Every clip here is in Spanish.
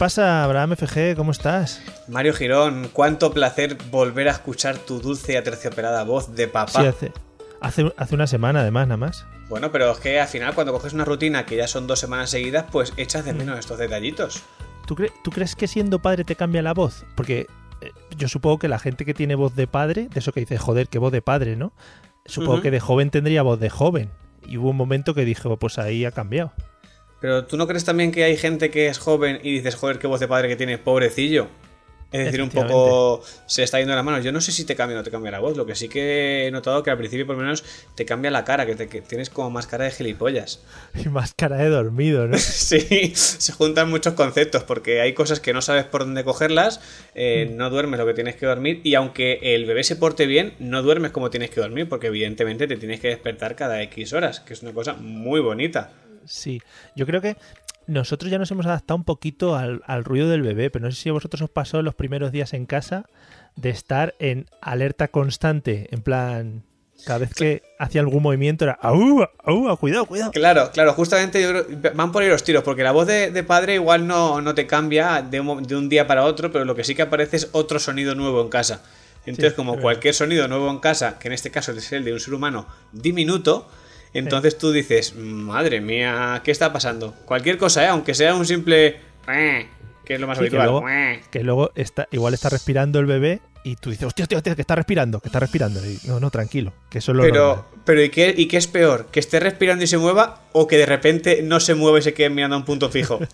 Pasa, Abraham FG? ¿Cómo estás? Mario Girón, cuánto placer volver a escuchar tu dulce y aterciopelada voz de papá. Sí, hace, hace, hace una semana además, nada más. Bueno, pero es que al final cuando coges una rutina que ya son dos semanas seguidas, pues echas de menos estos detallitos. ¿Tú, cre- tú crees que siendo padre te cambia la voz? Porque eh, yo supongo que la gente que tiene voz de padre, de eso que dice, joder, qué voz de padre, ¿no? Supongo que de joven tendría voz de joven. Y hubo un momento que dije, pues ahí ha cambiado. Pero ¿tú no crees también que hay gente que es joven y dices, joder, qué voz de padre que tiene, pobrecillo? Es decir, un poco se está yendo de las manos. Yo no sé si te cambia o no te cambia la voz. Lo que sí que he notado que al principio por lo menos te cambia la cara, que, te- que tienes como más cara de gilipollas. Y más cara de dormido, ¿no? Sí, se juntan muchos conceptos porque hay cosas que no sabes por dónde cogerlas, eh, Mm. no duermes lo que tienes que dormir y aunque el bebé se porte bien, no duermes como tienes que dormir porque evidentemente te tienes que despertar cada X horas, que es una cosa muy bonita. Sí, yo creo que nosotros ya nos hemos adaptado un poquito al, al ruido del bebé, pero no sé si a vosotros os pasó los primeros días en casa de estar en alerta constante, en plan, cada vez que hacía algún movimiento era, ¡au, au, cuidado, cuidado! Claro, claro, justamente yo creo- van por ahí los tiros, porque la voz de, de padre igual no, no te cambia de un, de un día para otro, pero lo que sí que aparece es otro sonido nuevo en casa. Entonces, Sí, como cualquier sonido nuevo en casa, que en este caso es el de un ser humano diminuto, entonces tú dices, madre mía, ¿qué está pasando? Cualquier cosa, ¿eh? aunque sea un simple... Que es lo más Sí, que habitual. luego, que luego está, igual está respirando el bebé y tú dices, hostia, hostia, hostia, que está respirando, que está respirando. Y, no, no, tranquilo, que eso es lo Pero, normal. pero ¿y qué, ¿y qué es peor? ¿Que esté respirando y se mueva o que de repente no se mueva y se quede mirando a un punto fijo?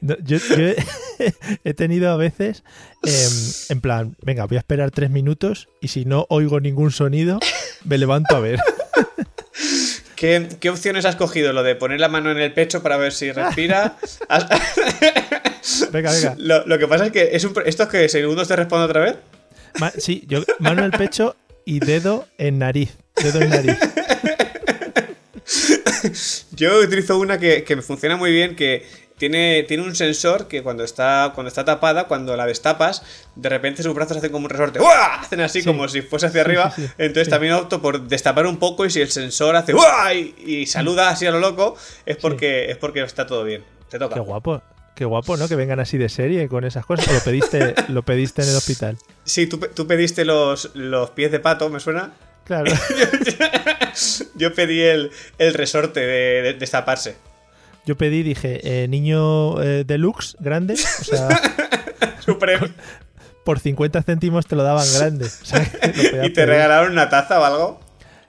No, yo yo he, he tenido a veces, em, en plan, venga, voy a esperar tres minutos y si no oigo ningún sonido, me levanto a ver. ¿Qué, qué opciones has cogido? ¿Lo de poner la mano en el pecho para ver si respira? Venga, venga. lo, lo que pasa es que es un, ¿esto es que segundos te respondo otra vez? Ma- sí, yo mano en el pecho y dedo en nariz. Dedo en nariz. Yo utilizo una que, que me funciona muy bien, que tiene, tiene un sensor que cuando está, cuando está tapada, cuando la destapas, de repente sus brazos hacen como un resorte. ¡Uah! Hacen así Sí. como si fuese hacia arriba. sí. Entonces también opto por destapar un poco y si el sensor hace ¡Uah! y, y saluda así a lo loco, es porque, es porque está todo bien. Te toca. Qué guapo. Qué guapo, ¿no? Que vengan así de serie con esas cosas. ¿O lo pediste, lo pediste en el hospital? Sí, tú, tú pediste los, los pies de pato, ¿me suena? Claro. Yo pedí el, el resorte de, de destaparse. Yo pedí, dije, eh, niño eh, deluxe, grande. O sea, Supremo. por 50 céntimos te lo daban grande. O sea, ¿Y te regalaron una taza o algo?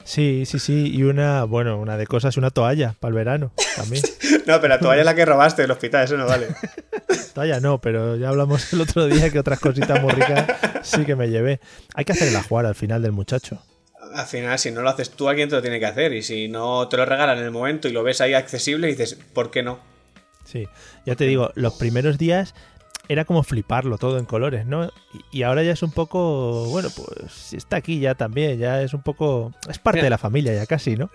Sí, sí, sí. Y una, bueno, una de cosas, una toalla para el verano también. No, pero la toalla es la que robaste del hospital, eso no vale. Toalla no, pero ya hablamos el otro día que otras cositas muy ricas sí que me llevé. Hay que hacer el ajuar al final del muchacho. Al final, si no lo haces tú, alguien te lo tiene que hacer. Y si no te lo regalan en el momento y lo ves ahí accesible, dices, ¿por qué no? Sí, ya te digo, los primeros días era como fliparlo todo en colores, ¿no? Y, ahora ya es un poco, bueno, pues está aquí ya también, ya es un poco, es parte Mira. de la familia ya casi, ¿no?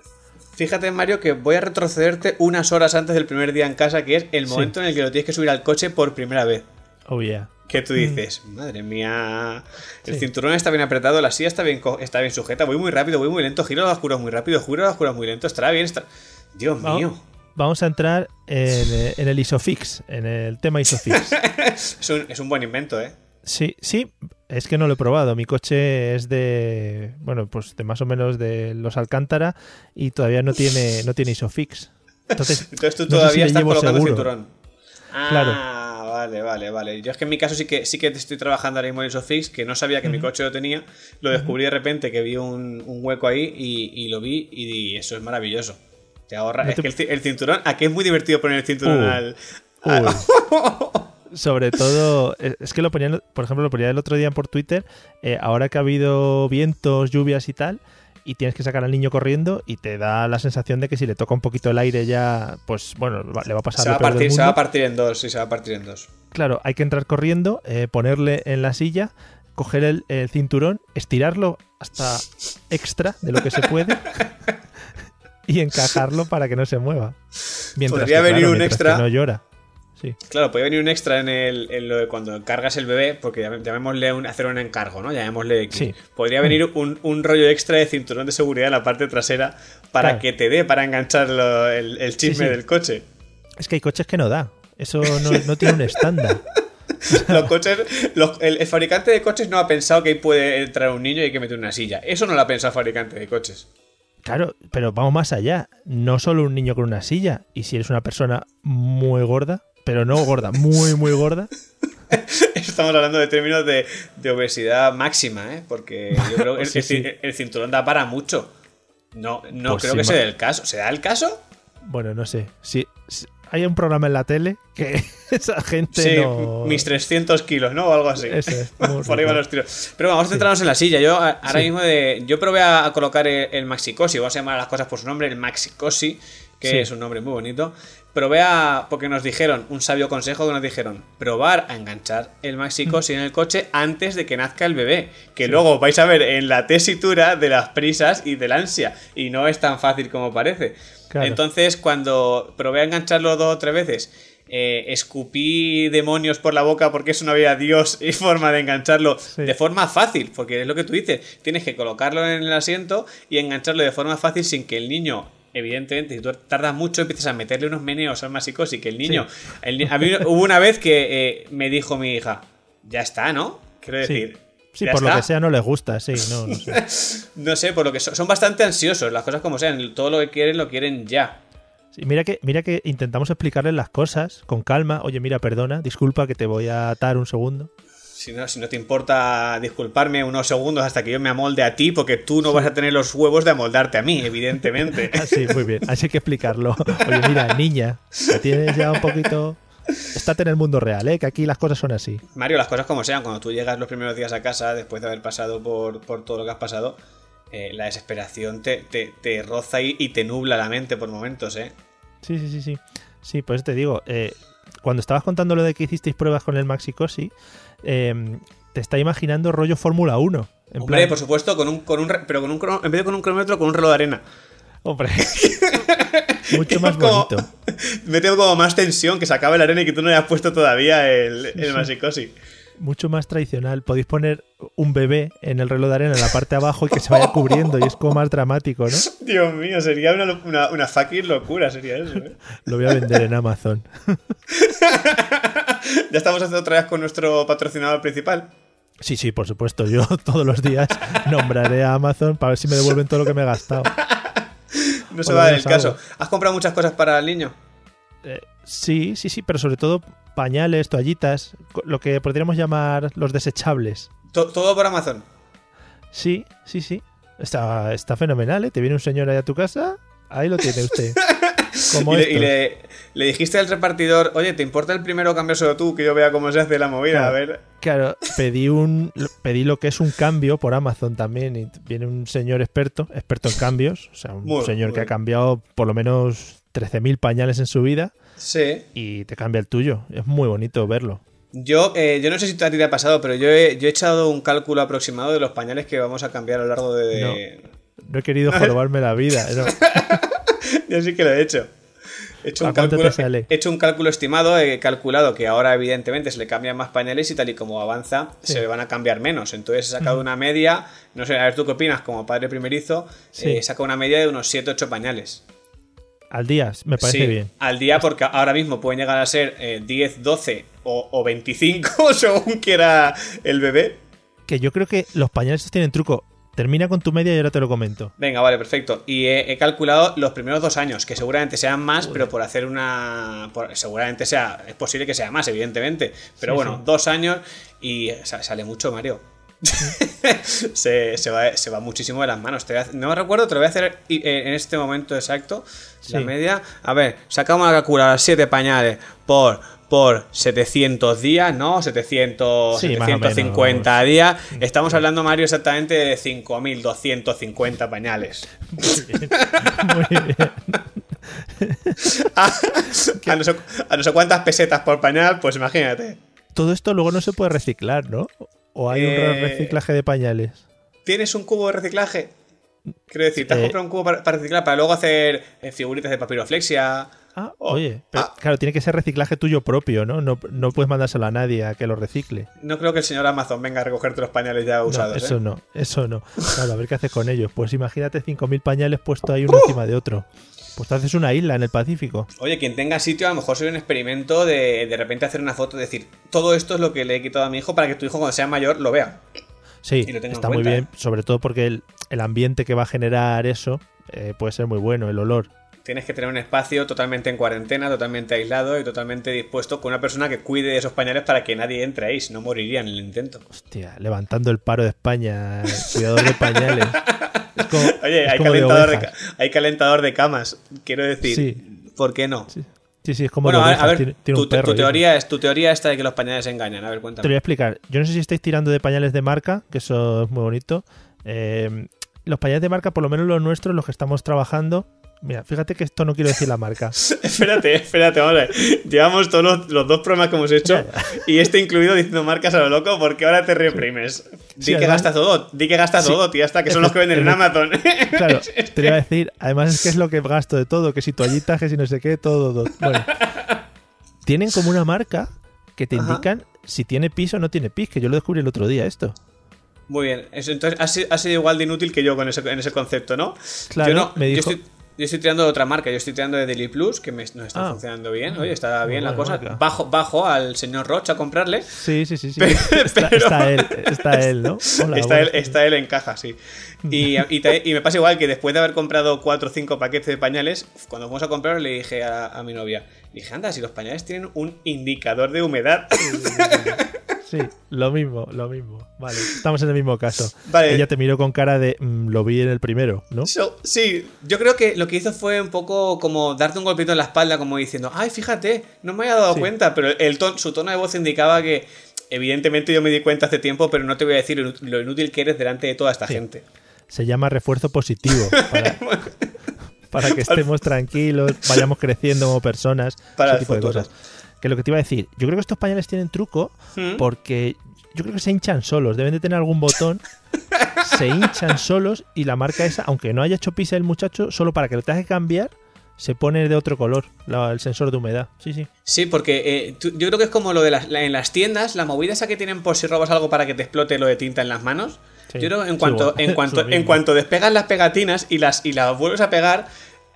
Fíjate, Mario, que voy a retrocederte unas horas antes del primer día en casa, que es el Sí. momento en el que lo tienes que subir al coche por primera vez. Oh, yeah. Que tú dices, madre mía, el cinturón está bien apretado, la silla está bien, está bien sujeta, voy muy rápido, voy muy lento, giro a oscuros muy rápido, giro a oscuros muy lento, estará bien, está... Dios mío. Vamos a entrar en, el Isofix, en el tema Isofix. es, un, es un buen invento, ¿eh? Sí, sí, es que no lo he probado. Mi coche es de, bueno, pues de más o menos de los Alcántara y todavía no tiene, no tiene Isofix. Entonces, Entonces tú todavía estás colocando el cinturón. Ah, claro. Vale, vale, vale. Yo es que en mi caso sí que sí que estoy trabajando ahora mismo en Isofix, que no sabía que mi coche lo tenía. Lo descubrí de repente que vi un, hueco ahí y, lo vi y, eso es maravilloso. Te ahorra. es que el, cinturón, aquí es muy divertido poner el cinturón uh. al. sobre todo, eh, es que lo ponían, por ejemplo, lo ponía el otro día por Twitter, eh, ahora que ha habido vientos, lluvias y tal, y tienes que sacar al niño corriendo y te da la sensación de que si le toca un poquito el aire ya, pues bueno, le va a pasar. Se va, a partir, se va a partir en dos, sí, se va a partir en dos. Claro, hay que entrar corriendo, eh, ponerle en la silla, coger el, cinturón, estirarlo hasta extra de lo que se puede. y encajarlo para que no se mueva. Mientras Podría venir un extra. no llora. Claro, puede venir un extra en, el, en lo de cuando cargas el bebé, porque llamémosle un, hacer un encargo, ¿no? Llamémosle. Sí. Podría venir un, un, rollo extra de cinturón de seguridad en la parte trasera para que te dé para enganchar el, el, chisme del coche. Es que hay coches que no da. Eso no, tiene un estándar. los coches, el, fabricante de coches no ha pensado que ahí puede entrar un niño y hay que meter una silla. Eso no lo ha pensado el fabricante de coches. Claro, pero vamos más allá. No solo un niño con una silla. Y si eres una persona muy gorda, pero no gorda, muy, muy gorda. Estamos hablando de términos de, obesidad máxima, ¿eh? Porque yo creo que el, cinturón da para mucho. No, no pues creo que sea el caso. ¿Se da el caso? Bueno, no sé. Si, hay un programa en la tele que esa gente sí, mis 300 kilos, ¿no? O algo así. Por ahí van los tiros. Pero vamos a centrarnos en la silla. Yo ahora mismo de, yo probé a, colocar el, Maxi Cosi. Vamos a llamar las cosas por su nombre, el Maxi Cosi, que es un nombre muy bonito probé a. Porque nos dijeron, un sabio consejo que nos dijeron: probar a enganchar el Maxicosi en el coche antes de que nazca el bebé. Que luego vais a ver en la tesitura de las prisas y del ansia. Y no es tan fácil como parece. Entonces, cuando probé a engancharlo dos o tres veces. Eh, escupí demonios por la boca porque eso no había Dios y forma de engancharlo de forma fácil, porque es lo que tú dices, tienes que colocarlo en el asiento y engancharlo de forma fácil sin que el niño evidentemente, si tú tardas mucho, empiezas a meterle unos meneos al masicos y que el niño. a mí hubo una vez que eh, me dijo mi hija, ya está, ¿no? Quiero decir. Sí, por lo que sea no les gusta, sí, no, no sé. no sé, por lo que son, bastante ansiosos, las cosas como sean, todo lo que quieren lo quieren ya. Sí, mira que, mira que intentamos explicarles las cosas con calma. Oye, mira, perdona, disculpa que te voy a atar un segundo. Si no, si no te importa disculparme unos segundos hasta que yo me amolde a ti, porque tú no vas a tener los huevos de amoldarte a mí, evidentemente. Ah, sí, muy bien. Así hay que explicarlo. Oye, mira, niña, tienes ya un poquito. Estate en el mundo real, ¿eh? que aquí las cosas son así. Mario, las cosas como sean, cuando tú llegas los primeros días a casa, después de haber pasado por, todo lo que has pasado, eh, la desesperación te, te, roza y, y, te nubla la mente por momentos, ¿eh? Sí, sí, sí, sí. Sí, pues te digo, eh, cuando estabas contando lo de que hicisteis pruebas con el Maxi Em, te está imaginando rollo Fórmula 1. Hombre, por supuesto, con un, con un, pero con un, en vez de con un cronómetro, con un reloj de arena. Hombre. Mucho más bonito. Me tengo como más tensión que se acabe la arena y que tú no hayas puesto todavía el, el sí mucho más tradicional. Podéis poner un bebé en el reloj de arena en la parte de abajo y que se vaya cubriendo y es como más dramático, ¿no? Dios mío, sería una, una, una fucking locura, sería eso. ¿eh? Lo voy a vender en Amazon. ya estamos haciendo otra vez con nuestro patrocinador principal. Sí, sí, por supuesto. Yo todos los días nombraré a Amazon para ver si me devuelven todo lo que me he gastado. No se va a dar el caso. ¿Has comprado muchas cosas para el niño? Eh, sí, sí, sí, pero sobre todo pañales, toallitas, lo que podríamos llamar los desechables. ¿Todo por Amazon? Sí, sí, sí. Está, está fenomenal, ¿eh? Te viene un señor ahí a tu casa, ahí lo tiene usted. y, le, dijiste al repartidor, oye, ¿te importa el primero solo tú? Que yo vea cómo se hace la movida, a ver. Claro, pedí un pedí lo que es un cambio por Amazon también. Y viene un señor experto, experto en cambios. O sea, un señor que ha cambiado por lo menos 13.000 pañales en su vida. Sí. Y te cambia el tuyo. Es muy bonito verlo. Yo, eh, yo no sé si a ti te ha pasado, pero yo he, yo he echado un cálculo aproximado de los pañales que vamos a cambiar a lo largo de. No, he querido jorobarme la vida. yo sí que lo he hecho. He hecho, un cálculo, he hecho un cálculo estimado, he calculado que ahora evidentemente se le cambian más pañales y tal y como avanza se le van a cambiar menos. Entonces he sacado una media, no sé, a ver tú qué opinas como padre primerizo, he sacado una media de unos 7-8 pañales. Al día, me parece bien. Al día porque ahora mismo pueden llegar a ser 10, eh, 12 o, o 25 según quiera el bebé. Que yo creo que los pañales tienen truco. Termina con tu media y ahora te lo comento. Venga, vale, perfecto. Y he, calculado los primeros dos años, que seguramente sean más, pero por hacer una. seguramente sea. Es posible que sea más, evidentemente. Pero bueno, dos años y sale mucho, Mario. se, va, muchísimo de las manos. no me recuerdo, te lo voy a hacer en este momento exacto. La media. A ver, sacamos la calculadora 7 pañales por por 700 días, ¿no? 700, 750 días. Estamos hablando, Mario, exactamente de 5.250 pañales. Muy bien. a, no sé, a, cuántas pesetas por pañal, pues imagínate. Todo esto luego no se puede reciclar, ¿no? ¿O hay un eh, reciclaje de pañales? ¿Tienes un cubo de reciclaje? Quiero decir, ¿te has eh, comprado un cubo para, reciclar para luego hacer eh, figuritas de papiroflexia? Ah, oye, ah. claro, tiene que ser reciclaje tuyo propio, ¿no? ¿no? puedes mandárselo a nadie a que lo recicle. No creo que el señor Amazon venga a recogerte los pañales ya usados. eso ¿eh? no, eso no. Claro, a ver qué haces con ellos. Pues imagínate 5.000 pañales puestos ahí uno encima de otro. Pues te haces una isla en el Pacífico. Oye, quien tenga sitio, a lo mejor sería un experimento de de repente hacer una foto y decir, todo esto es lo que le he quitado a mi hijo para que tu hijo cuando sea mayor lo vea. Sí, está muy bien, sobre todo porque el, ambiente que va a generar eso eh, puede ser muy bueno, el olor tienes que tener un espacio totalmente en cuarentena, totalmente aislado y totalmente dispuesto con una persona que cuide de esos pañales para que nadie entre ahí, si no moriría en el intento. Hostia, levantando el paro de España, cuidador de pañales. Oye, hay, calentador de, hay, calentador de, camas, quiero decir, ¿por qué no? Sí. Sí, es como bueno, a ver, tu, teoría es tu teoría esta de que los pañales engañan. A ver, cuéntame. Te voy a explicar. Yo no sé si estáis tirando de pañales de marca, que eso es muy bonito. Eh, los pañales de marca, por lo menos los nuestros, los que estamos trabajando, Mira, fíjate que esto no quiero decir la marca. espérate, espérate, vamos Llevamos todos los, dos programas que hemos hecho y este incluido diciendo marcas a lo loco porque ahora te reprimes. Di que gastas todo, di que gastas todo, tío, hasta que son los que venden en Amazon. Claro, te iba a decir, además es que es lo que gasto de todo, que si toallitas, que si no sé qué, todo, todo. Bueno, tienen como una marca que te indican si tiene pis o no tiene pis, que yo lo descubrí el otro día esto. Muy bien, entonces ha sido, igual de inútil que yo con ese, en ese concepto, ¿no? Claro, yo no, me dijo... Yo estoy tirando de otra marca, yo estoy tirando de Daily Plus, que me, no está ah. funcionando bien. Oye, está bien la cosa. Bajo, bajo al señor Roche a comprarle. Sí, sí, sí. sí. está, él, está él, ¿no? está, él, está él en caja, sí. Y, y, me pasa igual que después de haber comprado 4 o 5 paquetes de pañales, cuando fuimos a comprar le dije a, mi novia, dije, anda, si los pañales tienen un indicador de humedad. Sí, lo mismo, lo mismo. Vale, estamos en el mismo caso. Vale. Ella te miró con cara de mm, lo vi en el primero, ¿no? sí, yo creo que lo que hizo fue un poco como darte un golpito en la espalda, como diciendo, ay, fíjate, no me había dado cuenta, pero el su tono de voz indicaba que evidentemente yo me di cuenta hace tiempo, pero no te voy a decir lo inútil que eres delante de toda esta gente. Se llama refuerzo positivo. Para, que estemos tranquilos, vayamos creciendo como personas, para ese tipo de cosas. Que lo que te iba a decir, yo creo que estos pañales tienen truco ¿Mm? porque yo creo que se hinchan solos, deben de tener algún botón, se hinchan solos y la marca esa, aunque no haya hecho pisa el muchacho, solo para que lo tengas que cambiar, se pone de otro color el sensor de humedad. Sí, sí. Sí, porque eh, yo creo que es como lo de las, en las tiendas, la movida esa que tienen por si robas algo para que te explote lo de tinta en las manos. Yo creo que en cuanto, en cuanto, en cuanto despegas las pegatinas y las, y las vuelves a pegar,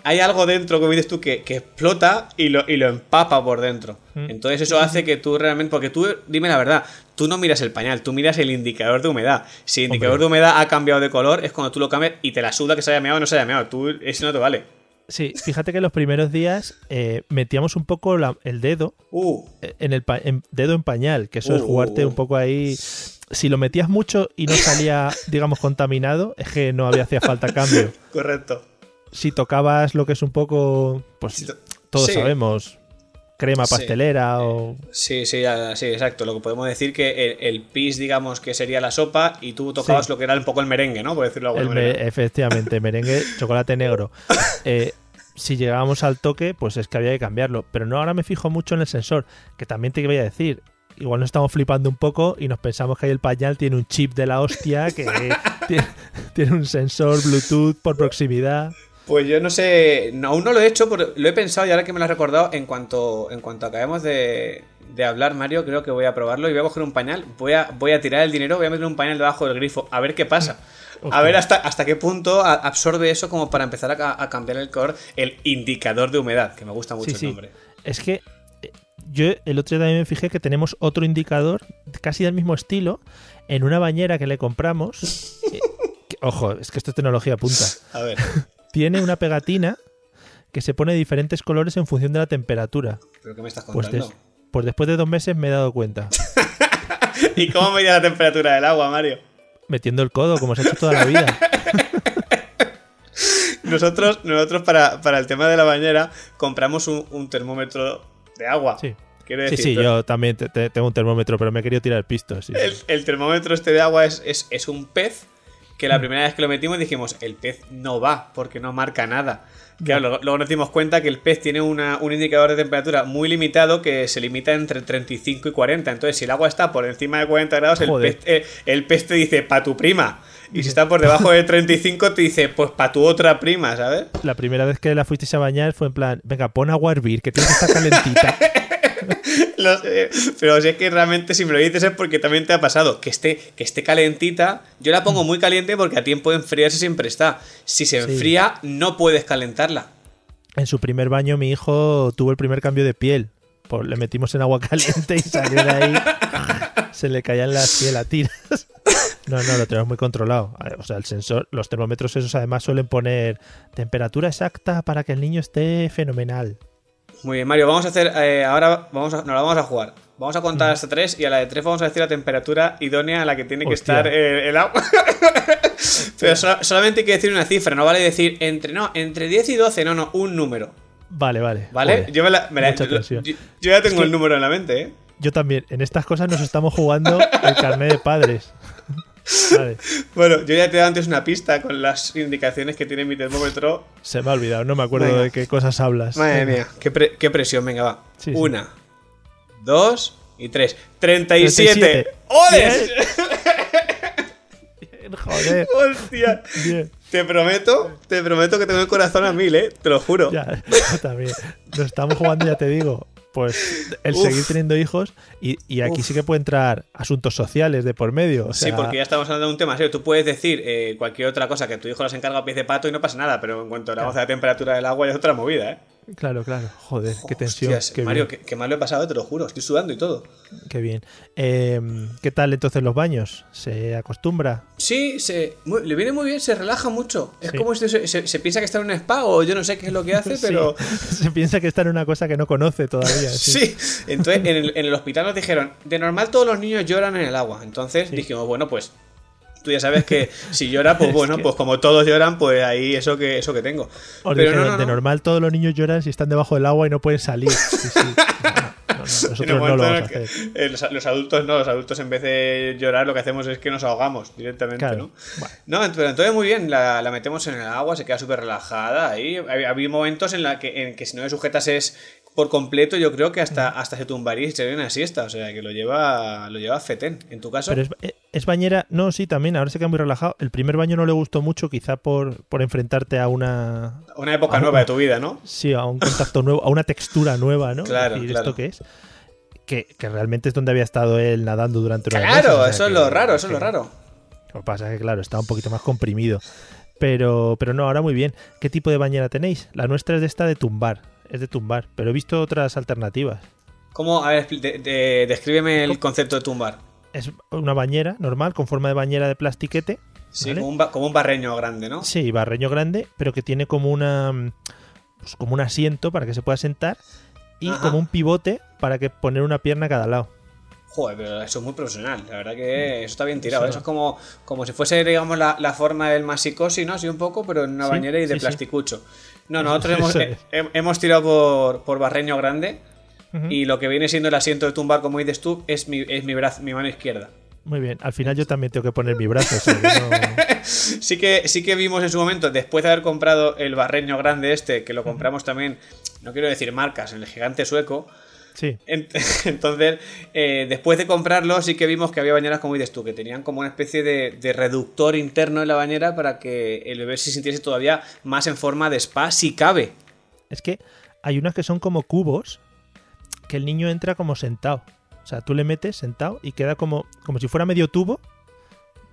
hay algo dentro, como dices tú, que, explota y lo, y lo, empapa por dentro. Mm. Entonces eso hace que tú realmente, porque tú, dime la verdad, tú no miras el pañal, tú miras el indicador de humedad. Si el indicador de humedad ha cambiado de color, es cuando tú lo cambias y te la suda que se haya meado o no se haya meado. Tú, eso no te vale. Sí, fíjate que en los primeros días eh, metíamos un poco el dedo uh. en el dedo en pañal, que eso es uh. jugarte un poco ahí. Si lo metías mucho y no salía, digamos, contaminado, es que no había hacía falta cambio. Correcto si tocabas lo que es un poco, pues todos sabemos, crema pastelera o... Sí, sí, sí, exacto. Lo que podemos decir que el, pis, digamos, que sería la sopa y tú tocabas lo que era un poco el merengue, ¿no? Por decirlo de alguna manera. efectivamente, merengue, chocolate negro. Eh, si llegábamos al toque, pues es que había que cambiarlo. Pero no, ahora me fijo mucho en el sensor, que también te voy a decir, igual nos estamos flipando un poco y nos pensamos que ahí el pañal tiene un chip de la hostia que tiene, tiene, un sensor Bluetooth por proximidad. Pues yo no sé, aún no lo he hecho, pero lo he pensado y ahora que me lo has recordado, en cuanto, en cuanto acabemos de, de hablar, Mario, creo que voy a probarlo y voy a coger un pañal, voy a, voy a tirar el dinero, voy a meter un pañal debajo del grifo, a ver qué pasa. A ver hasta, hasta qué punto absorbe eso como para empezar a, cambiar el color, el indicador de humedad, que me gusta mucho el nombre. Es que eh, yo el otro día también me fijé que tenemos otro indicador casi del mismo estilo en una bañera que le compramos. Eh, ojo, es que esto es tecnología punta. A ver. Tiene una pegatina que se pone de diferentes colores en función de la temperatura. ¿Pero qué me estás pues contando? Pues, después de dos meses me he dado cuenta. ¿Y cómo medía la temperatura del agua, Mario? Metiendo el codo, como se ha hecho toda la vida. nosotros, nosotros para, el tema de la bañera, compramos un, termómetro de agua. Sí. sí, sí, yo también tengo un termómetro, pero me he querido tirar el pisto. el, termómetro este de agua es, es, un pez que la mm. primera vez que lo metimos dijimos, el pez no va porque no marca nada. Claro, luego, nos dimos cuenta que el pez tiene un indicador de temperatura muy limitado que se limita entre 35 y 40. Entonces, si el agua está por encima de 40 grados, el pez, eh, el pez, te dice, pa' tu prima. Y si está por debajo de 35, te dice, pues pa' tu otra prima, ¿sabes? La primera vez que la fuisteis a bañar fue en plan, venga, pon agua a hervir, que tiene que estar calentita. pero si es que realmente si me lo dices es porque también te ha pasado que esté, que esté calentita. Yo la pongo muy caliente porque a tiempo de enfriarse siempre está. Si se enfría, no puedes calentarla. En su primer baño mi hijo tuvo el primer cambio de piel. Pues le metimos en agua caliente y salió de ahí. se le caían las piel a tiras. No, no, lo tenemos muy controlado. O sea, el sensor, los termómetros esos además suelen poner temperatura exacta para que el niño esté fenomenal. Muy bien, Mario, vamos a hacer. Eh, ahora vamos a, nos la vamos a jugar. Vamos a contar hasta tres y a la de tres vamos a decir la temperatura idónea a la que tiene que estar eh, el agua. Pero solamente hay que decir una cifra, no vale decir entre no, entre 10 y 12, no, no, un número. Vale, vale. ¿Vale? yo, ya tengo el número en la mente, ¿eh? Yo también. En estas cosas nos estamos jugando el carnet de padres. Bueno, yo ya te he dado antes una pista con las indicaciones que tiene mi termómetro. Se me ha olvidado, no me acuerdo de qué cosas hablas. Madre mía, qué, presión, venga, va. una, dos y tres. ¡37! ¡Joder! Joder. Hostia. Te prometo, te prometo que tengo el corazón a mil, ¿eh? Te lo juro. Ya, también. Nos estamos jugando, ya te digo pues el seguir teniendo hijos y, aquí sí que puede entrar asuntos sociales de por medio. Sí, porque ya estamos hablando de un tema serio. Tú puedes decir eh, cualquier otra cosa que tu hijo las encarga a pies de pato y no pasa nada, pero en cuanto hablamos de la temperatura del agua es otra movida, ¿eh? Claro, claro. Joder, qué tensión. Mario, qué, mal lo he pasado, te lo juro. Estoy sudando y todo. Qué bien. Em, ¿Qué tal entonces los baños? ¿Se acostumbra? Sí, se, le viene muy bien, se relaja mucho. Es como si se, piensa que está en un spa o yo no sé qué es lo que hace, pero... se piensa que está en una cosa que no conoce todavía. Sí, entonces en el, en el, hospital nos dijeron, de normal todos los niños lloran en el agua. Entonces dijimos, bueno, pues tú ya sabes que si llora, pues bueno, pues como todos lloran, pues ahí eso que, eso que tengo. Pero de normal todos los niños lloran si están debajo del agua y no pueden salir. nosotros no lo vamos a hacer. los, adultos no, los adultos en vez de llorar lo que hacemos es que nos ahogamos directamente, ¿no? No, pero entonces muy bien, la, metemos en el agua, se queda súper relajada. Ahí había momentos en la que, en que si no le sujetas es por completo, yo creo que hasta, hasta se tumbaría y se una siesta. O sea, que lo lleva, lo lleva fetén. ¿En tu caso? Pero es, bañera. No, sí, también. Ahora se queda muy relajado. El primer baño no le gustó mucho, quizá por, por enfrentarte a una. Una época nueva de tu vida, ¿no? Sí, a un contacto nuevo, a una textura nueva, ¿no? Claro. ¿Y esto qué es? Que, realmente es donde había estado él nadando durante una Claro, eso es lo raro, eso es lo raro. Lo que pasa es que, claro, está un poquito más comprimido. Pero, pero no, ahora muy bien. ¿Qué tipo de bañera tenéis? La nuestra es de esta de tumbar es de tumbar, pero he visto otras alternativas. ¿Cómo? A ver, descríbeme el concepto de tumbar. Es una bañera normal, con forma de bañera de plastiquete. Sí, como, un barreño grande, ¿no? Sí, barreño grande, pero que tiene como una pues como un asiento para que se pueda sentar y como un pivote para que poner una pierna a cada lado. Joder, pero eso es muy profesional. La verdad que eso está bien tirado. Eso, es como, como si fuese, digamos, la, forma del masicosi, ¿no? Así un poco, pero en una bañera y de plasticucho. No, nosotros hemos, hemos, tirado por, por Barreño Grande y lo que viene siendo el asiento de tumbar, como dices tú, es mi, es mi, brazo, mi mano izquierda. Muy bien, al final yo también tengo que poner mi brazo. sí, que, sí que vimos en su momento, después de haber comprado el barreño grande este, que lo compramos también, no quiero decir marcas, en el gigante sueco, Sí. Entonces, eh, después de comprarlo, sí que vimos que había bañeras, como dices tú, que tenían como una especie de, reductor interno en la bañera para que el bebé se sintiese todavía más en forma de spa, si cabe. Es que hay unas que son como cubos que el niño entra como sentado. O sea, tú le metes sentado y queda como, como si fuera medio tubo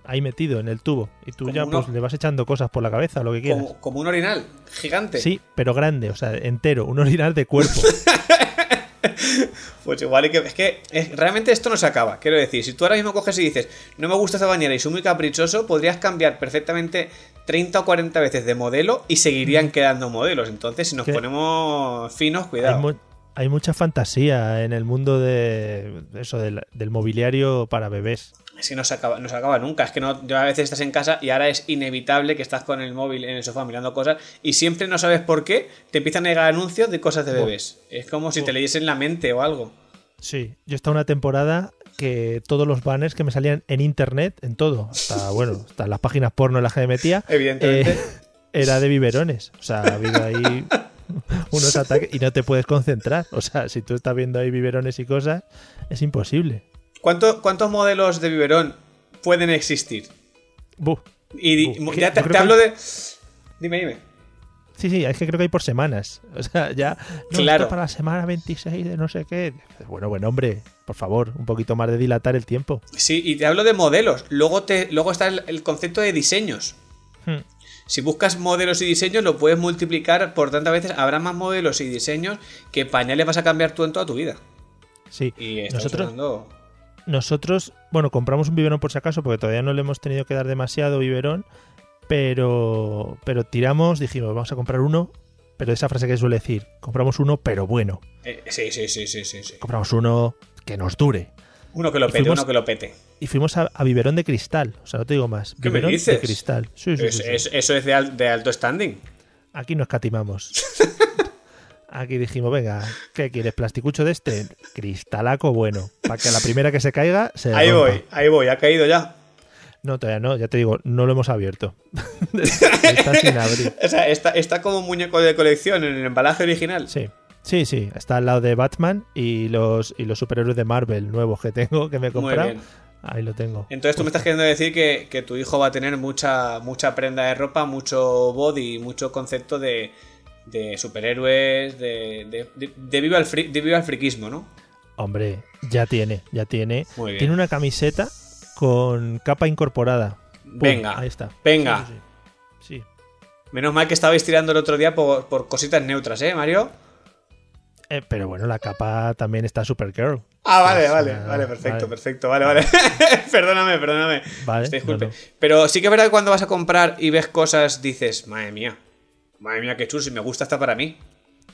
ahí metido en el tubo. Y tú ya pues le vas echando cosas por la cabeza, lo que quieras. Como, como un orinal, gigante. Sí, pero grande, o sea, entero, un orinal de cuerpo. Pues igual que, es que realmente esto no se acaba. Quiero decir, si tú ahora mismo coges y dices, no me gusta esta bañera y soy muy caprichoso, podrías cambiar perfectamente 30 o 40 veces de modelo y seguirían quedando modelos. Entonces, si nos ponemos finos, cuidado. Hay, mucha fantasía en el mundo de, eso, del, del mobiliario para bebés. Es que no se acaba, no se acaba nunca. Es que no, yo a veces estás en casa y ahora es inevitable que estás con el móvil en el sofá mirando cosas y siempre no sabes por qué te empiezan a llegar anuncios de cosas de bebés. Es como si te leyesen la mente o algo. Sí, yo estaba una temporada que todos los banners que me salían en internet, en todo, hasta bueno, hasta las páginas porno en las que me metía, Evidentemente. Eh, era de biberones. O sea, ha habido ahí unos ataques y no te puedes concentrar. O sea, si tú estás viendo ahí biberones y cosas, es imposible. ¿Cuántos modelos de biberón pueden existir? Buh. Y ya te, hablo de. Dime, dime. Sí, sí, es que creo que hay por semanas. O sea, ya. claro. para la semana 26 de no sé qué. Bueno, bueno, hombre, por favor, un poquito más de dilatar el tiempo. Sí, y te hablo de modelos. Luego, te, luego está el, concepto de diseños. Hmm. Si buscas modelos y diseños, lo puedes multiplicar por tantas veces. Habrá más modelos y diseños que pañales vas a cambiar tú en toda tu vida. Sí, y nosotros. Nosotros, bueno, compramos un biberón por si acaso, porque todavía no le hemos tenido que dar demasiado biberón, pero, pero tiramos, dijimos, vamos a comprar uno, pero esa frase que suele decir, compramos uno, pero bueno. Eh, sí, sí, sí, sí, sí, Compramos uno que nos dure. Uno que lo pete, uno que lo pete. Y fuimos a, biberón de cristal, o sea, no te digo más. ¿Qué biberón me dices? de cristal. Sí, sí, eso es de, de alto standing. Aquí nos catimamos. Aquí dijimos, venga, ¿qué quieres? ¿Plasticucho de este? Cristalaco bueno. Para que la primera que se caiga se. Ahí voy, ahí voy, ha caído ya. No, todavía no, ya te digo, no lo hemos abierto. está sin abrir. O sea, está, está como muñeco de colección en el embalaje original. Sí. Sí, sí, está al lado de Batman y los, y los superhéroes de Marvel nuevos que tengo, que me he comprado. Ahí lo tengo. Entonces tú me estás queriendo decir que, que, tu hijo va a tener mucha, mucha prenda de ropa, mucho body, mucho concepto de, de superhéroes, de, de, viva el de viva el friquismo, ¿no? Hombre, ya tiene, ya tiene. Tiene una camiseta con capa incorporada. venga, ahí está. Venga. Sí, Menos mal que estabais tirando el otro día por, por cositas neutras, ¿eh, Mario? Eh, pero bueno, la capa también está Supergirl. Ah, vale, vale, vale, perfecto, perfecto, vale, vale. perdóname, perdóname. Vale. Disculpe. Pero sí que es verdad que cuando vas a comprar y ves cosas, dices, madre mía, Madre mía, qué chulo, si me gusta hasta para mí.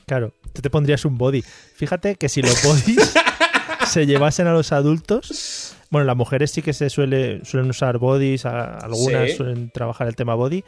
Claro, tú te pondrías un body. Fíjate que si los bodies se llevasen a los adultos, bueno, las mujeres sí que se suele, suelen usar bodies, algunas suelen trabajar el tema body,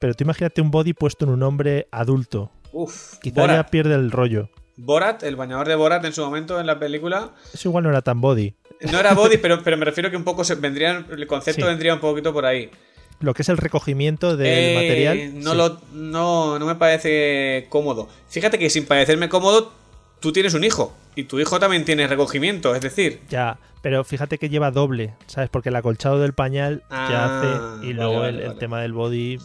pero tú imagínate un body puesto en un hombre adulto. Uf, Quizá ya pierde el rollo. Borat, el bañador de Borat en su momento en la película. Eso igual no era tan body. No era body, pero, pero me refiero que un poco se vendría, el concepto vendría un poquito por ahí lo que es el recogimiento del eh, material. No, lo, no, no me parece cómodo. Fíjate que sin parecerme cómodo, tú tienes un hijo y tu hijo también tiene recogimiento, es decir. Ya, pero fíjate que lleva doble, ¿sabes? Porque el acolchado del pañal ya ah, hace y luego el, tema del body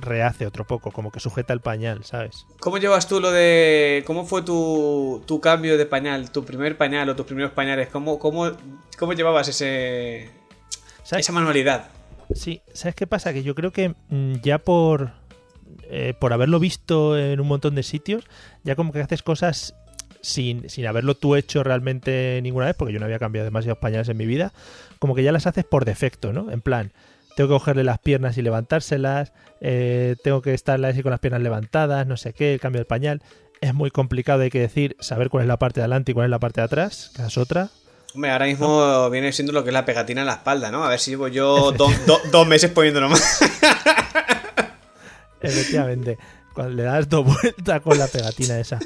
rehace otro poco, como que sujeta el pañal, ¿sabes? ¿Cómo llevas tú lo de... ¿Cómo fue tu, tu cambio de pañal, tu primer pañal o tus primeros pañales? ¿Cómo, cómo, cómo llevabas ese... Esa manualidad. Sí, ¿sabes qué pasa? Que yo creo que mm, ya por, eh, por haberlo visto en un montón de sitios, ya como que haces cosas sin, sin haberlo tú hecho realmente ninguna vez, porque yo no había cambiado demasiados pañales en mi vida, como que ya las haces por defecto, ¿no? En plan, tengo que cogerle las piernas y levantárselas, eh, tengo que estar con las piernas levantadas, no sé qué, el cambio del pañal. Es muy complicado, hay que decir, saber cuál es la parte de adelante y cuál es la parte de atrás, que es otra. Hombre, ahora mismo viene siendo lo que es la pegatina en la espalda, ¿no? A ver si llevo yo dos meses poniéndolo más. Efectivamente. Cuando le das dos vueltas con la pegatina esa.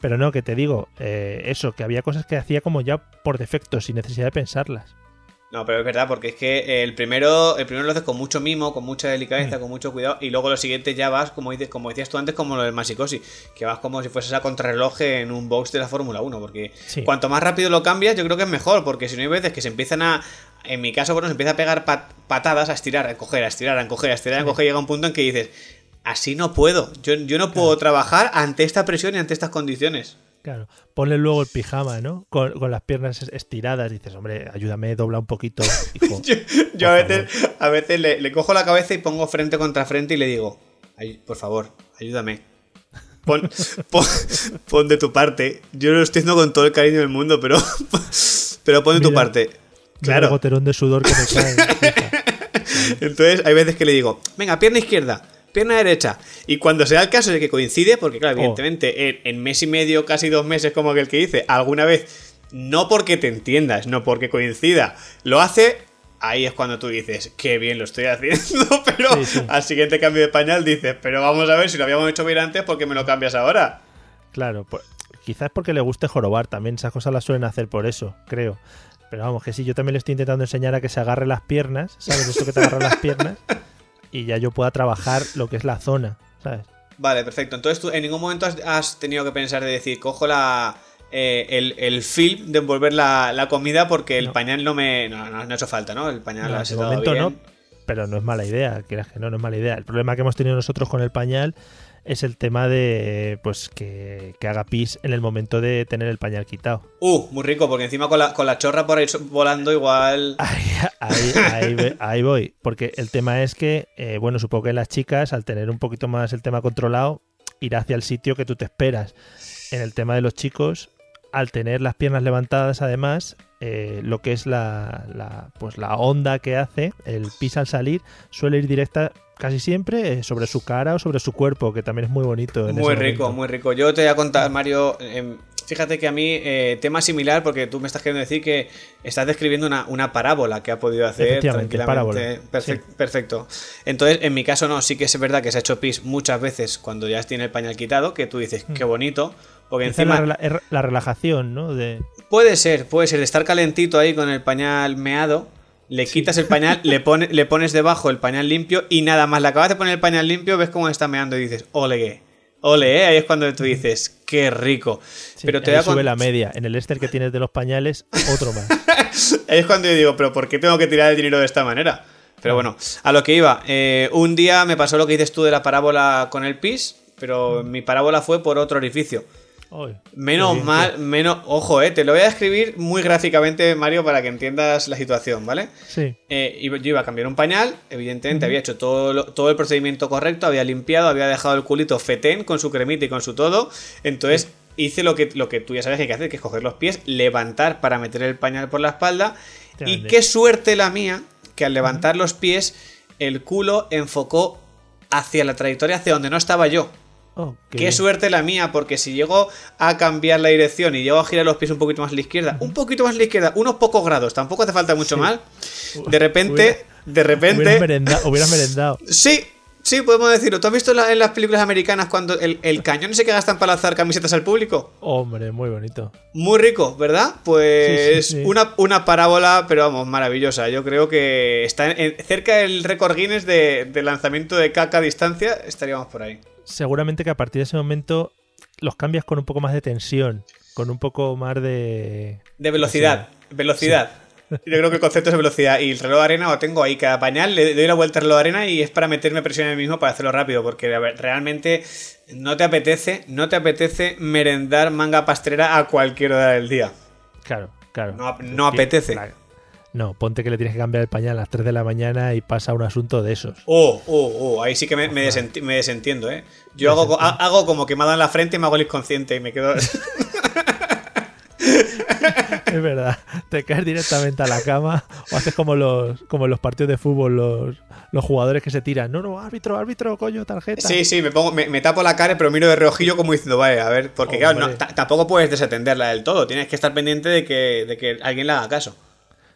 Pero no, que te digo, eh, eso, que había cosas que hacía como ya por defecto, sin necesidad de pensarlas. No, pero es verdad, porque es que el primero, el primero lo haces con mucho mimo, con mucha delicadeza, mm. con mucho cuidado, y luego los siguientes ya vas, como, dices, como decías tú antes, como lo del Masicosi, que vas como si fueses a contrarreloj en un box de la Fórmula 1, porque cuanto más rápido lo cambias, yo creo que es mejor, porque si no hay veces que se empiezan a, en mi caso, bueno, se empieza a pegar patadas, a estirar, a encoger, a estirar, a encoger, a estirar, a encoger, y llega un punto en que dices, así no puedo, yo, yo no puedo trabajar ante esta presión y ante estas condiciones. Claro, ponle luego el pijama, ¿no? Con, las piernas estiradas. Dices, hombre, ayúdame, dobla un poquito, hijo. yo, a veces, a veces le, cojo la cabeza y pongo frente contra frente y le digo, por favor, ayúdame. Pon, pon, de tu parte. Yo lo estoy haciendo con todo el cariño del mundo, pero, pero pon de tu parte. Claro. El goterón de sudor que me cae. Entonces, hay veces que le digo, venga, pierna izquierda pierna derecha. Y cuando sea el caso de que coincide, porque claro, oh. evidentemente en, mes y medio, casi dos meses, como aquel que dice, alguna vez, no porque te entiendas, no porque coincida, lo hace, ahí es cuando tú dices, qué bien lo estoy haciendo, pero al siguiente cambio de pañal dices, pero vamos a ver si lo habíamos hecho bien antes, ¿por qué me lo cambias ahora? Claro, pues, quizás porque le guste jorobar, también esas cosas las suelen hacer por eso, creo. Pero vamos, que sí, yo también le estoy intentando enseñar a que se agarre las piernas, ¿sabes? Esto que te agarra las piernas. Y ya yo pueda trabajar lo que es la zona, ¿sabes? Vale, perfecto. Entonces tú en ningún momento has, tenido que pensar de decir, cojo la, eh, el, el, film de envolver la, comida porque el pañal no me. No, no, ha hecho falta, ¿no? El pañal no, ha momento bien. no, pero no es mala idea, que no, no es mala idea. El problema que hemos tenido nosotros con el pañal es el tema de pues que, haga pis en el momento de tener el pañal quitado. Uh, muy rico, porque encima con la, con la chorra por ahí volando igual. Ahí, voy. Porque el tema es que, eh, bueno, supongo que las chicas, al tener un poquito más el tema controlado, irá hacia el sitio que tú te esperas. En el tema de los chicos, al tener las piernas levantadas, además, eh, lo que es la, la, pues la onda que hace, el pis al salir, suele ir directa casi siempre eh, sobre su cara o sobre su cuerpo, que también es muy bonito. muy rico, muy rico. Yo te voy a contar, Mario, em, fíjate que a mí, eh, tema similar, porque tú me estás queriendo decir que estás describiendo una, parábola que ha podido hacer tranquilamente. Perfecto. Entonces, en mi caso no, sí que es verdad que se ha hecho pis muchas veces cuando ya tiene el pañal quitado, que tú dices, qué mm. bonito. Porque encima. La, la, relajación, ¿no? De... Puede ser, puede ser, de estar calentito ahí con el pañal meado le quitas el pañal, le, pone, le pones debajo el pañal limpio y nada más le acabas de poner el pañal limpio, ves cómo está meando y dices, ole, ole, ¿eh? ahí es cuando tú dices, qué rico. pero te sube la media. En el Ester que tienes de los pañales, otro más. ahí es cuando yo digo, pero ¿por qué tengo que tirar el dinero de esta manera? Pero bueno, a lo que iba. Eh, un día me pasó lo que dices tú de la parábola con el pis, pero mi parábola fue por otro orificio menos mal, menos. Ojo, eh, te lo voy a escribir muy gráficamente, Mario, para que entiendas la situación, ¿vale? Sí. Eh, yo iba a cambiar un pañal, evidentemente había hecho todo, todo el procedimiento correcto, había limpiado, había dejado el culito fetén con su cremita y con su todo. Entonces hice lo que, lo que tú ya sabes que hay que hacer, que es coger los pies, levantar para meter el pañal por la espalda. Y qué suerte la mía, que al levantar los pies, el culo enfocó hacia la trayectoria hacia donde no estaba yo. Qué suerte la mía, porque si llego a cambiar la dirección y llego a girar los pies un poquito más a la izquierda, un poquito más a la izquierda, unos pocos grados, tampoco hace falta mucho mal. De repente, de repente. Hubieras merendado, Sí, sí, podemos decirlo. ¿Tú has visto en las películas americanas cuando el, cañón ese que gastan para lanzar camisetas al público? Hombre, muy bonito. Muy rico, ¿verdad? Pues Una, una parábola, pero vamos, maravillosa. Yo creo que está cerca del récord Guinness de, de lanzamiento de caca a distancia, estaríamos por ahí seguramente que a partir de ese momento los cambias con un poco más de tensión, con un poco más de... De velocidad, velocidad. Yo creo que el concepto es de velocidad. Y el reloj de arena lo tengo ahí cada pañal, le doy la vuelta al reloj de arena y es para meterme presión en mí mismo para hacerlo rápido. Porque realmente no te apetece, no te apetece merendar manga pastrera a cualquier hora del día. Claro, claro. No, apetece. No, ponte que le tienes que cambiar el pañal a las 3 de la mañana y pasa un asunto de esos. Oh, oh, oh, ahí sí que me, desentiendo, ¿eh? Yo hago, hago, como que me en la frente y me hago el inconsciente y me quedo... es verdad, te caes directamente a la cama o haces como los, como los partidos de fútbol, los, los jugadores que se tiran. No, no, árbitro, árbitro, coño, tarjeta. Sí, sí, me, pongo, me, tapo la cara pero miro de reojillo como diciendo, vale, a ver, porque claro, tampoco puedes desatenderla del todo, tienes que estar pendiente de que, de que alguien le haga caso.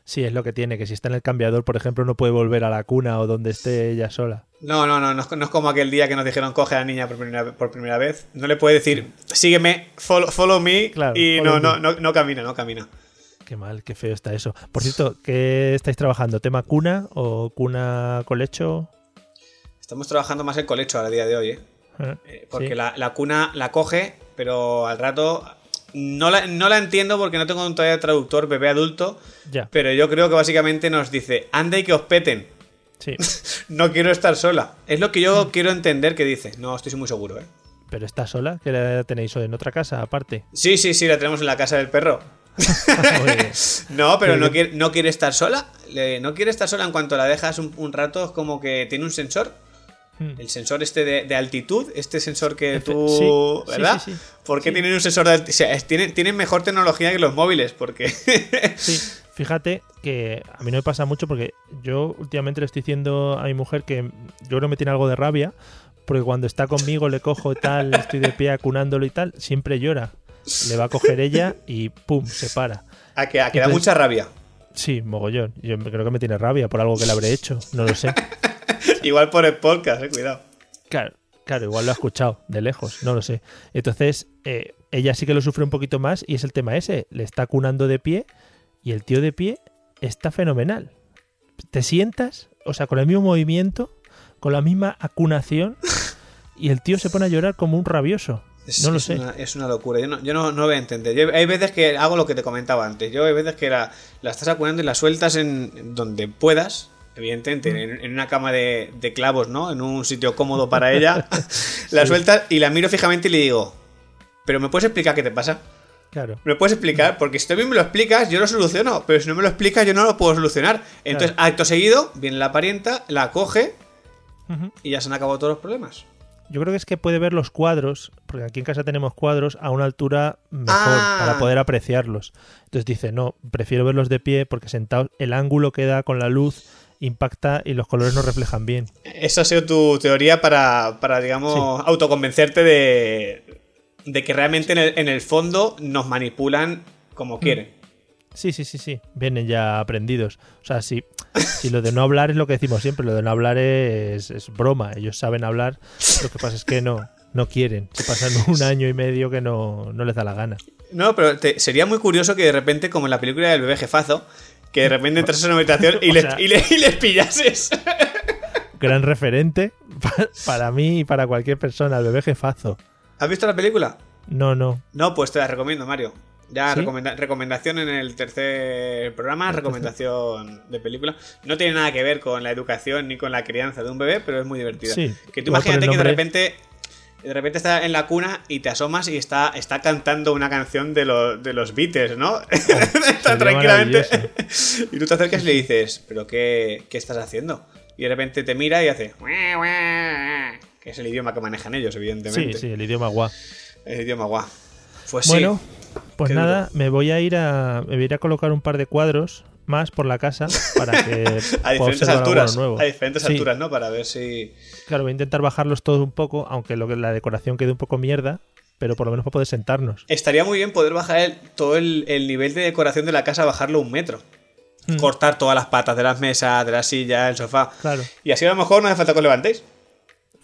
Sí, es lo que tiene, que si está en el cambiador, por ejemplo, no puede volver a la cuna o donde esté ella sola. No, no, no, no es, como aquel día que nos dijeron coge a la niña por primera, por primera vez. No le puede decir sígueme, follow, me y no, no, no, no camina, no camina. Qué mal, qué feo está eso. Por cierto, ¿qué estáis trabajando? ¿Tema cuna o cuna colecho? Estamos trabajando más el colecho a día de hoy, ¿eh? Ah, eh porque la, la, cuna la coge, pero al rato no la, no la entiendo porque no tengo un todavía traductor bebé adulto. Ya. Pero yo creo que básicamente nos dice, anda y que os peten. Sí. no quiero estar sola. Es lo que yo mm. quiero entender que dice. No estoy muy seguro, ¿eh? ¿Pero está sola? ¿Que la tenéis en otra casa aparte? Sí, sí, sí, la tenemos en la casa del perro. no, pero no quiere, no quiere estar sola. No quiere estar sola en cuanto la dejas un, un rato, es como que tiene un sensor. El sensor este de, altitud, este sensor que tú. ¿Verdad? Sí, ¿Por qué tienen un sensor de altitud? O sea, tienen, mejor tecnología que los móviles, porque. sí, fíjate que a mí no me pasa mucho porque yo últimamente le estoy diciendo a mi mujer que yo creo que me tiene algo de rabia, porque cuando está conmigo le cojo tal, estoy de pie acunándolo y tal, siempre llora. Le va a coger ella y ¡pum! se para. A que, da mucha rabia. Sí, mogollón. Yo creo que me tiene rabia por algo que le habré hecho, no lo sé. igual por el podcast, eh, cuidado. Claro, claro, igual lo ha escuchado de lejos, no lo sé. Entonces, eh, ella sí que lo sufre un poquito más y es el tema ese. Le está cunando de pie y el tío de pie está fenomenal. Te sientas, o sea, con el mismo movimiento, con la misma acunación y el tío se pone a llorar como un rabioso. no lo sé. Una, es una locura. Yo no, yo no, voy a entender. hay veces que hago lo que te comentaba antes. Yo hay veces que la, la estás acunando y la sueltas en donde puedas evidentemente, mm. en, una cama de, clavos, ¿no? En un sitio cómodo para ella, la suelta y la miro fijamente y le digo, ¿pero me puedes explicar qué te pasa? Claro. ¿Me puedes explicar? Porque si tú bien me lo explicas, yo lo soluciono, pero si no me lo explicas, yo no lo puedo solucionar. Entonces, acto seguido, viene la parienta, la coge y ya se han acabado todos los problemas. Yo creo que es que puede ver los cuadros, porque aquí en casa tenemos cuadros a una altura mejor para ah. poder apreciarlos. Entonces dice, no, prefiero verlos de pie porque sentado el ángulo que da con la luz impacta y los colores no reflejan bien. Esa ha sido tu teoría para, para digamos, autoconvencerte de, de que realmente en el, fondo nos manipulan como mm. quieren. Sí, sí, sí, sí. Vienen ya aprendidos. O sea, si, si lo de no hablar es lo que decimos siempre, lo de no hablar es, es broma. Ellos saben hablar, lo que pasa es que no, no quieren. Se pasan un año y medio que no, no les da la gana. No, pero sería muy curioso que de repente, como en la película del bebé jefazo, que de repente entras en una habitación y, les, y, pillases. Gran referente para mí y para cualquier persona, el bebé jefazo. ¿Has visto la película? No, no. No, pues te la recomiendo, Mario. Ya, recomendación en el tercer programa, recomendación de película. No tiene nada que ver con la educación ni con la crianza de un bebé, pero es muy divertida. Sí, que tú imagínate que de repente de repente está en la cuna y te asomas y está, está cantando una canción de, de los Beatles, ¿no? Oh, está tranquilamente. y tú te acercas y le dices, ¿pero qué, estás haciendo? Y de repente te mira y hace. Que es el idioma que manejan ellos, evidentemente. Sí, sí, el idioma guá. El idioma guá. Pues bueno, pues nada, me voy a ir a. Me voy a ir a colocar un par de cuadros más por la casa para que a diferentes alturas a diferentes alturas no para ver si claro voy a intentar bajarlos todos un poco aunque lo que la decoración quede un poco mierda pero por lo menos para poder sentarnos. Estaría muy bien poder bajar todo el, nivel de decoración de la casa bajarlo un metro. Mm. cortar todas las patas de las mesas de la silla el sofá. Claro. Y así a lo mejor no hace falta que os levantéis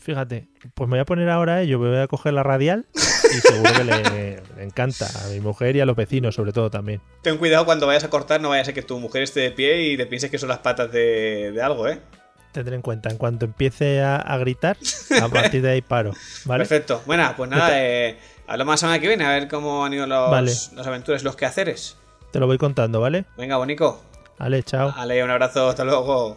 Fíjate, pues me voy a poner ahora ello, me voy a coger la radial y seguro que le, encanta a mi mujer y a los vecinos, sobre todo también. Ten cuidado cuando vayas a cortar, no vaya a ser que tu mujer esté de pie y te pienses que son las patas de, algo, ¿eh? Tendré en cuenta, en cuanto empiece a, gritar, a partir de ahí paro. ¿vale? Perfecto. Bueno, pues nada, eh, hablamos la semana que viene, a ver cómo han ido los, las aventuras, los quehaceres. Te lo voy contando, ¿vale? Venga, Bonico. Vale, chao. Vale, un abrazo, hasta luego.